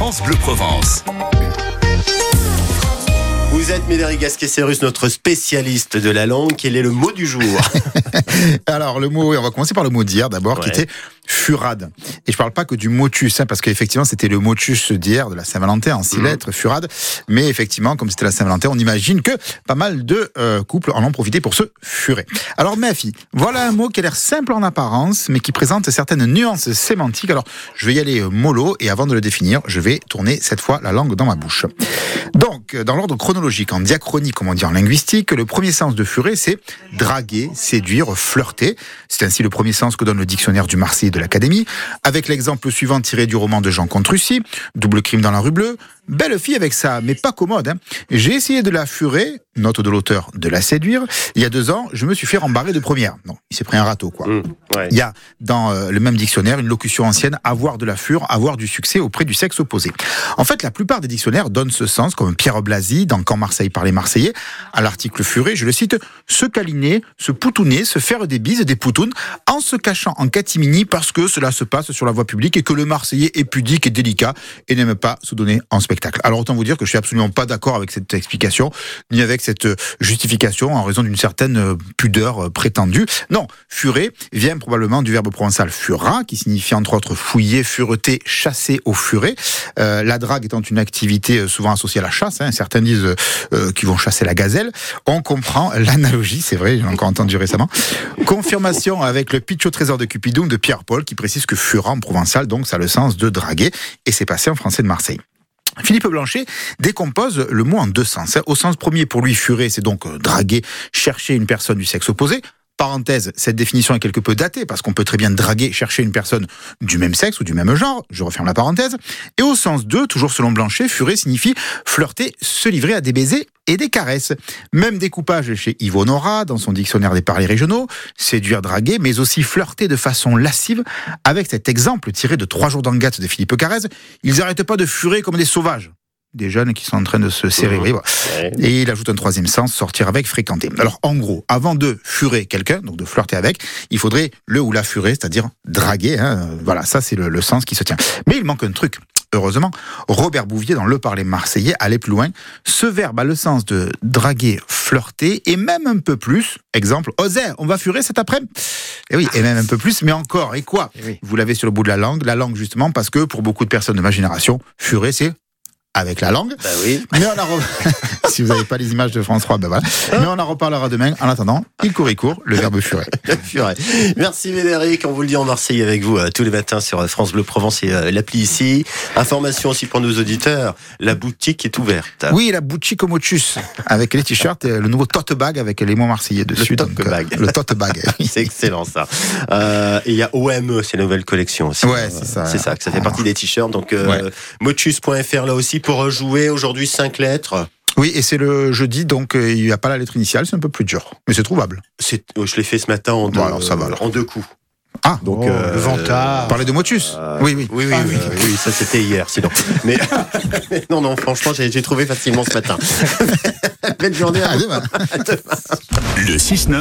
France Bleu Provence. Vous êtes Médéric Gasquet-Cérus, notre spécialiste de la langue. Quel est le mot du jour? Alors, le mot, on va commencer par le mot d'hier d'abord, qui était furade. Et je parle pas que du motus, hein, parce qu'effectivement, c'était le motus d'hier de la Saint-Valentin en six Mhm. lettres, furade. Mais effectivement, comme c'était la Saint-Valentin, on imagine que pas mal de euh, couples en ont profité pour se furer. Alors, ma fille, voilà un mot qui a l'air simple en apparence, mais qui présente certaines nuances sémantiques. Alors, je vais y aller euh, mollo, et avant de le définir, je vais tourner cette fois la langue dans ma bouche. Donc, euh, dans l'ordre chronologique, en diachronie, comme on dit en linguistique, le premier sens de furer, c'est draguer, séduire, flirter. C'est ainsi le premier sens que donne le dictionnaire du Marseillais de l'Académie, avec l'exemple suivant tiré du roman de Jean Contrucy, Double crime dans la rue bleue. Belle fille avec ça, mais pas commode. hein. J'ai essayé de la furer, note de l'auteur, de la séduire. Il y a deux ans, je me suis fait rembarrer de première. Non, il s'est pris un râteau, quoi. Hum, Il y a dans euh, le même dictionnaire une locution ancienne avoir de la fure, avoir du succès auprès du sexe opposé. En fait, la plupart des dictionnaires donnent ce sens, comme Pierre Blasi dans Quand Marseille par les Marseillais, à l'article furé, je le cite, se câliner, se poutouner, se faire des bises, des poutounes, en se cachant en catimini parce que cela se passe sur la voie publique et que le Marseillais est pudique et délicat et n'aime pas se donner en spectacle. Alors autant vous dire que je suis absolument pas d'accord avec cette explication, ni avec cette euh, justification en raison d'une certaine euh, pudeur prétendue. Non, furer vient probablement du verbe provençal fura, qui signifie entre autres fouiller, fureter, chasser au furet. Euh, la drague étant une activité euh, souvent associée à la chasse, hein, certains disent euh, euh, qu'ils vont chasser la gazelle. On comprend l'analogie, c'est vrai, j'ai encore entendu récemment. Confirmation avec le pitch au trésor de Cupidum de Pierre-Paul, qui précise que fura en provençal, donc ça a le sens de draguer, et c'est passé en français de Marseille. Philippe Blanchet décompose le mot en deux sens. Au sens premier, pour lui, furer, c'est donc draguer, chercher une personne du sexe opposé. Parenthèse, cette définition est quelque peu datée parce qu'on peut très bien draguer, chercher une personne du même sexe ou du même genre. Je referme la parenthèse. Et au sens 2, toujours selon Blanchet, furer signifie flirter, se livrer à des baisers et des caresses. Même découpage chez Yves Nora, dans son dictionnaire des parlers régionaux, séduire, draguer, mais aussi flirter de façon lascive, avec cet exemple tiré de Trois jours d'Angate de Philippe Carrez. Ils n'arrêtent pas de furer comme des sauvages. Des jeunes qui sont en train de se serrer. Oui, voilà. Ouais. Et il ajoute un troisième sens, sortir avec, fréquenter. Alors, en gros, avant de furer quelqu'un, donc de flirter avec, il faudrait le ou la furer, c'est-à-dire draguer. hein. Voilà, ça c'est le, le sens qui se tient. Mais il manque un truc. Heureusement, Robert Bouvier, dans Le Parler marseillais, allait plus loin. Ce verbe a le sens de draguer, flirter, et même un peu plus. Exemple, oser, on va furer cet après-midi Et oui, et même un peu plus, mais encore, et quoi? Eh oui. Vous l'avez sur le bout de la langue. La langue, justement, parce que pour beaucoup de personnes de ma génération, furer, c'est avec la langue. Bah oui. Mais on re- si vous n'avez pas les images de France 3, ben voilà. Mais on en reparlera demain. En attendant, il court, il court, le verbe furet. Purée. Merci Médéric, on vous le dit en Marseille avec vous euh, tous les matins sur euh, France Bleu Provence et euh, l'appli ici. Information aussi pour nos auditeurs, la boutique est ouverte. Oui, la boutique au motus, avec les t-shirts, et le nouveau tote bag avec les mots marseillais dessus. tote donc, euh, bag. Le tote bag. C'est excellent ça. Euh, et il y a OME, c'est la nouvelle collection aussi. Ouais, c'est ça. C'est ça, que ça fait partie des t-shirts. Donc euh, Ouais. motus.fr là aussi pour jouer aujourd'hui 5 lettres. Oui, et c'est le jeudi, donc euh, il n'y a pas la lettre initiale, c'est un peu plus dur. Mais c'est trouvable. C'est, oh, je l'ai fait ce matin en deux, Bon, alors ça va, alors. en deux coups. Ah, Donc Oh, euh, le vantard. parler de motus euh, Oui, oui. Oui, oui, Ah, oui, oui, ça c'était hier, sinon. Mais non, non, franchement, j'ai, j'ai trouvé facilement ce matin. Belle journée à Ah, vous. demain. Le 6-9.